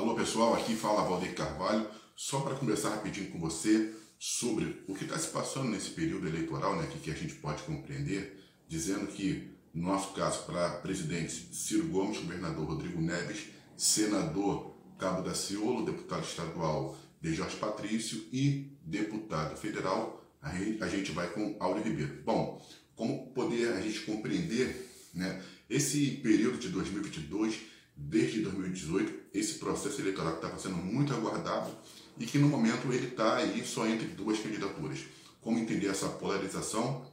Alô pessoal, aqui fala Valdir Carvalho, só para conversar rapidinho com você sobre o que está se passando nesse período eleitoral, né, que, que a gente pode compreender, dizendo que, no nosso caso, para presidente Ciro Gomes, governador Rodrigo Neves, senador Cabo da Ciolo, deputado estadual de Jorge Patrício e deputado federal, a gente vai com Áureo Ribeiro. Bom, como poder a gente compreender né, esse período de 2022, desde 2018, esse processo eleitoral que estava sendo muito aguardado e que no momento ele está aí só entre duas candidaturas. Como entender essa polarização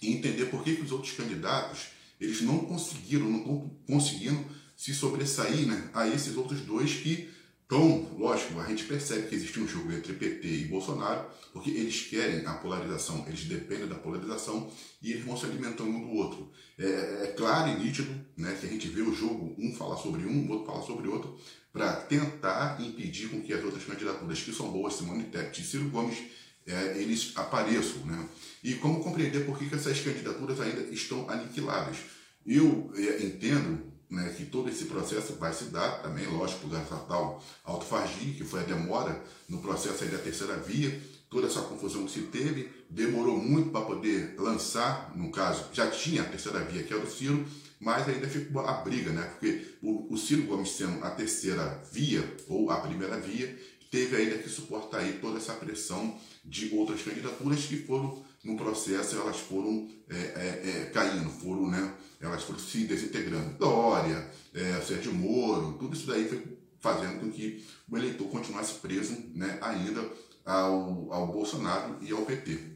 e entender por que, que os outros candidatos eles não conseguiram, não conseguindo se sobressair né, a esses outros dois que então, lógico, a gente percebe que existe um jogo entre PT e Bolsonaro, porque eles querem a polarização, eles dependem da polarização e eles vão se alimentando um do outro. É, é claro e nítido né, que a gente vê o jogo, um falar sobre um, o outro falar sobre outro, para tentar impedir com que as outras candidaturas que são boas, Simone Tebet e Ciro Gomes, é, eles apareçam. Né? E como compreender por que, que essas candidaturas ainda estão aniquiladas. Eu é, entendo né, que todo esse processo vai se dar também, lógico, essa tal autofagia, que foi a demora no processo da terceira via, toda essa confusão que se teve, demorou muito para poder lançar, no caso, já tinha a terceira via, que era o Ciro, mas ainda ficou a briga, né? Porque o, o Ciro Gomes sendo a terceira via, ou a primeira via, teve ainda que suportar aí toda essa pressão de outras candidaturas que foram no processo elas foram é, é, é, caindo, foram, né, elas foram se desintegrando. Dória, é, Sérgio Moro, tudo isso daí foi fazendo com que o eleitor continuasse preso né, ainda ao, ao Bolsonaro e ao PT.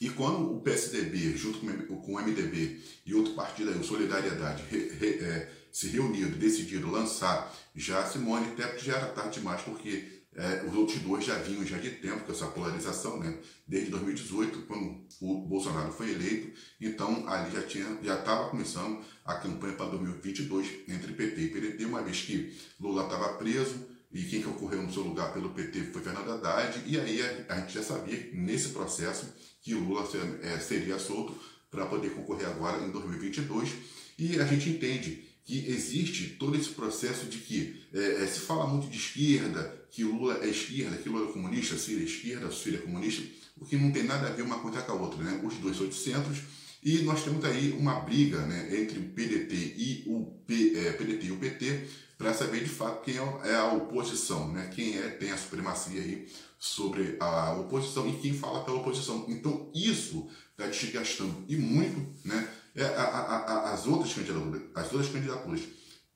E quando o PSDB, junto com o MDB e outro partido, aí, o Solidariedade, re, re, é, se reuniram decidiram lançar já Simone Tebet, já era tarde demais, porque é, os outros dois já vinham já de tempo com essa polarização, né? Desde 2018, quando o Bolsonaro foi eleito, então ali já tinha, já estava começando a campanha para 2022 entre PT e PDT, uma vez que Lula estava preso e quem que ocorreu no seu lugar pelo PT foi Fernando Haddad, e aí a, a gente já sabia nesse processo que Lula ser, é, seria solto para poder concorrer agora em 2022, e a gente entende que existe todo esse processo de que é, é, se fala muito de esquerda, que Lula é esquerda, que Lula é comunista, Ciro é esquerda, Ciro é comunista, o que não tem nada a ver uma coisa com a outra, né? Os dois são de centros e nós temos aí uma briga né, entre o PDT e o, P, é, PDT e o PT para saber de fato quem é, é a oposição, né? Quem é tem a supremacia aí sobre a oposição e quem fala pela oposição. Então isso está desgastando e muito, né? É, a, a, as outras candidaturas, as outras candidaturas,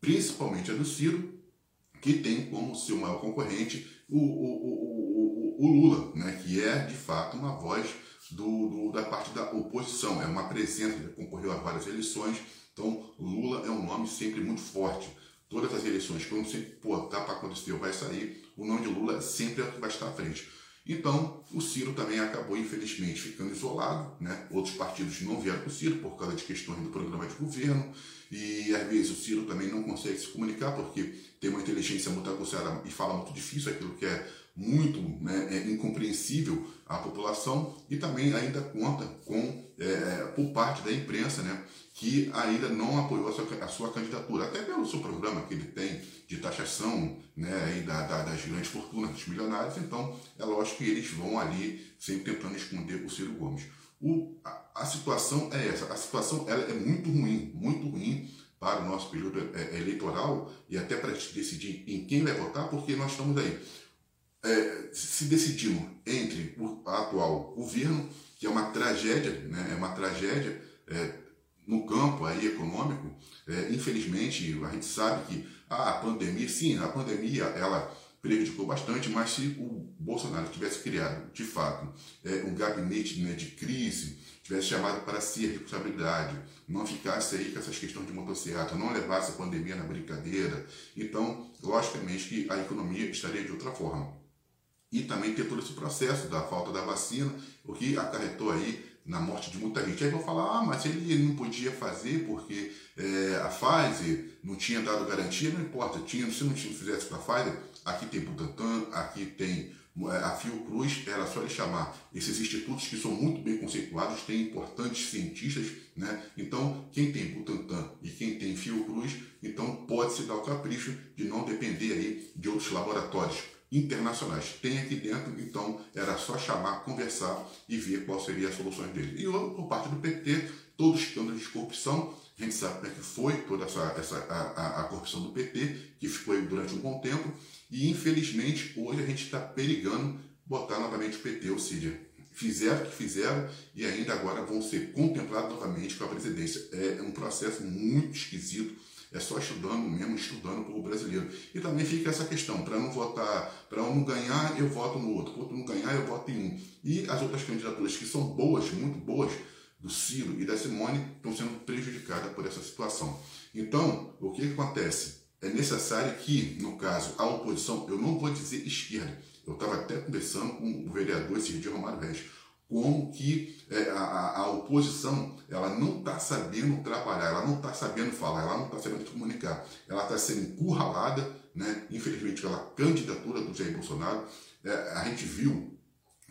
principalmente a do Ciro, que tem como seu maior concorrente o, o, o, o Lula, né, que é de fato uma voz do, do, da parte da oposição, é uma presença, concorreu a várias eleições, então Lula é um nome sempre muito forte. Todas as eleições, quando sempre, pô, tá para acontecer vai sair, o nome de Lula sempre é o que vai estar à frente. Então, o Ciro também acabou, infelizmente, ficando isolado. Né? Outros partidos não vieram para o Ciro por causa de questões do programa de governo. E, às vezes, o Ciro também não consegue se comunicar porque tem uma inteligência muito aguçada e fala muito difícil aquilo que é muito né, é incompreensível à população e também ainda conta com, é, por parte da imprensa, né, que ainda não apoiou a sua, a sua, candidatura, até pelo seu programa que ele tem de taxação né, da, da, das grandes fortunas, dos milionários, então é lógico que eles vão ali sempre tentando esconder o Ciro Gomes. O, a, a, situação é essa, a situação ela é muito ruim, muito ruim para o nosso período é, eleitoral e até para decidir em quem vai votar, porque nós estamos aí é, se decidindo entre o atual governo, que é uma tragédia, né, é uma tragédia é, no campo aí econômico, é, infelizmente a gente sabe que a pandemia, sim, a pandemia ela prejudicou bastante, mas se o Bolsonaro tivesse criado, de fato, é, um gabinete né, de crise, tivesse chamado para si a responsabilidade, não ficasse aí com essas questões de motocicleta, não levasse a pandemia na brincadeira, então, logicamente que a economia estaria de outra forma. E também ter todo esse processo da falta da vacina, o que acarretou aí na morte de muita gente. Aí vão falar, ah, mas ele não podia fazer porque é, a Pfizer não tinha dado garantia, não importa, tinha, se não fizesse para a Pfizer, aqui tem Butantan, aqui tem é, a Fiocruz, era só ele chamar esses institutos que são muito bem conceituados, têm importantes cientistas, né? Então, quem tem Butantan e quem tem Fiocruz, então pode se dar o capricho de não depender aí de outros laboratórios internacionais. Tem aqui dentro, então era só chamar, conversar e ver qual seria as soluções dele. E por parte do PT, todos os escândalos de corrupção, a gente sabe como é que foi toda essa, essa a, a, corrupção do PT, que ficou aí durante um bom tempo, e infelizmente hoje a gente está perigando botar novamente o PT, ou seja, fizeram o que fizeram e ainda agora vão ser contemplados novamente com a presidência. É um processo muito esquisito é só estudando mesmo, estudando o brasileiro. E também fica essa questão, para não votar, para um ganhar, eu voto no outro, para outro não ganhar, eu voto em um. E as outras candidaturas que são boas, muito boas, do Ciro e da Simone, estão sendo prejudicadas por essa situação. Então, o que, acontece? É necessário que, no caso, a oposição, eu não vou dizer esquerda, eu estava até conversando com o vereador dia, Romário Reis, como que é, a, a, oposição ela não está sabendo trabalhar, ela não está sabendo falar, ela não está sabendo comunicar, ela está sendo encurralada, né? infelizmente pela candidatura do Jair Bolsonaro. É, a gente viu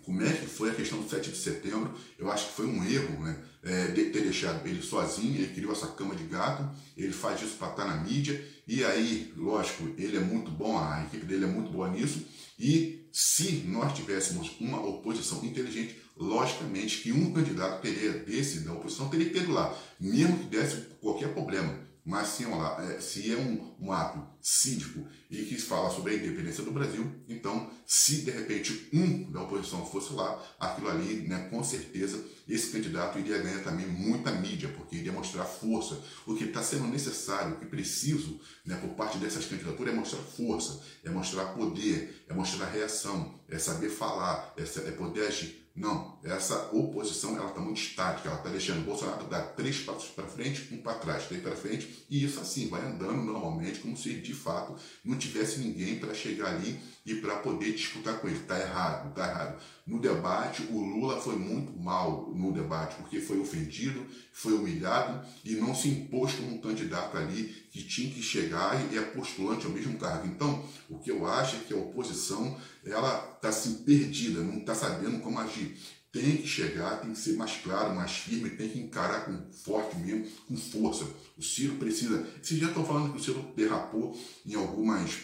como é que foi a questão do 7 de setembro, eu acho que foi um erro né? É, de ter deixado ele sozinho, ele criou essa cama de gato, ele faz isso para estar tá na mídia, e aí, lógico, ele é muito bom, a equipe dele é muito boa nisso, e se nós tivéssemos uma oposição inteligente, logicamente que um candidato teria desse da oposição teria que ter lá, mesmo que desse qualquer problema. Mas lá, é, se é um, um ato cívico e que fala sobre a independência do Brasil, então, se de repente um da oposição fosse lá, aquilo ali, né, com certeza, esse candidato iria ganhar também muita mídia, porque iria mostrar força. O que está sendo necessário, o que preciso né, por parte dessas candidaturas é mostrar força, é mostrar poder, é mostrar reação, é saber falar, é, é poder agir. Não, essa oposição ela está muito estática, ela está deixando o Bolsonaro dar três passos para frente, um para trás, três para frente, e isso assim vai andando normalmente, como se de fato não tivesse ninguém para chegar ali e para poder disputar com ele. Está errado, está errado. No debate, o Lula foi muito mal no debate, porque foi ofendido, foi humilhado e não se impôs como um candidato ali que tinha que chegar e é postulante ao mesmo cargo. Então, o que eu acho é que a oposição ela está assim perdida, não está sabendo como agir. Tem que chegar, tem que ser mais claro, mais firme, tem que encarar com forte mesmo, com força. O Ciro precisa. Vocês já estão falando que o Ciro derrapou em algumas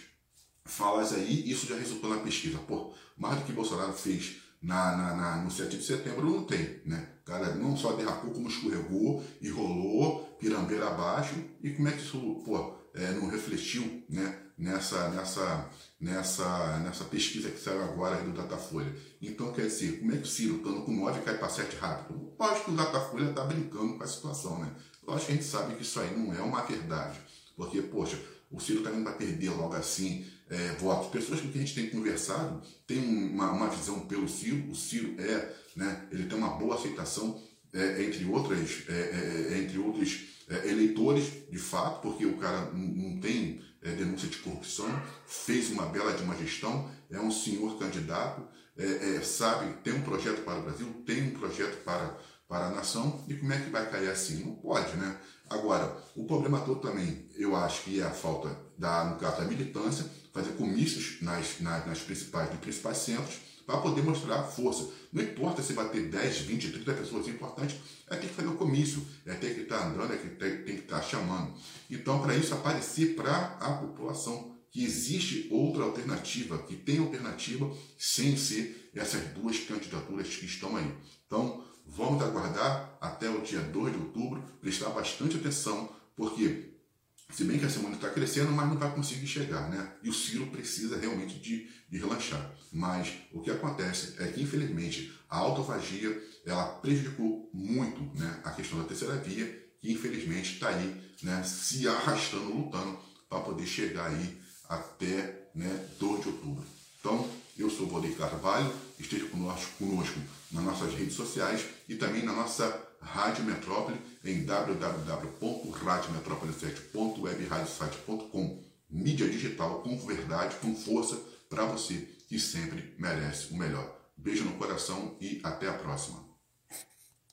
falas aí, isso já resultou na pesquisa. Pô, mais do que Bolsonaro fez na, na, na, no 7 de setembro não tem, né? O cara não só derrapou, como escorregou e rolou, pirambeira abaixo. E como é que isso, pô, é, não refletiu, né? Nessa, nessa, nessa, nessa pesquisa que saiu agora do Datafolha. Então, quer dizer, como é que o Ciro, estando com 9, cai para 7 rápido? Lógico que o Datafolha está brincando com a situação, né? Lógico que a gente sabe que isso aí não é uma verdade. Porque, poxa, o Ciro também vai perder logo assim é, votos. Pessoas com quem a gente tem conversado têm uma, uma visão pelo Ciro. O Ciro é, né, ele tem uma boa aceitação é, entre, outras, é, é, é entre outros eleitores, de fato, porque o cara não tem denúncia de corrupção, fez uma bela de uma gestão, é um senhor candidato, sabe, tem um projeto para o Brasil, tem um projeto para, para a nação, e como é que vai cair assim? Não pode, né? Agora, o problema todo também, eu acho que é a falta da, no caso da militância, fazer comícios nas, nas, nas principais, nos principais centros, para poder mostrar força. Não importa se vai ter 10, 20, 30 pessoas, o importante é ter que fazer o comício, é ter que estar tá andando, é que ter, tem que estar tá chamando. Então, para isso aparecer para a população que existe outra alternativa, que tem alternativa sem ser essas duas candidaturas que estão aí. Então, vamos aguardar até o dia 2 de outubro, prestar bastante atenção, porque se bem que a semana está crescendo, mas não vai conseguir chegar, né? E o Ciro precisa realmente de, de relaxar. Mas o que acontece é que, infelizmente, a autofagia ela prejudicou muito né, a questão da terceira via, que infelizmente está aí né, se arrastando, lutando para poder chegar aí até né, 2 de outubro. Então, eu sou o Valdir Carvalho, esteja conosco, conosco nas nossas redes sociais e também na nossa Rádio Metrópole em www.radiometrópole7.webradiosite.com. Mídia digital com verdade, com força para você que sempre merece o melhor. Beijo no coração e até a próxima.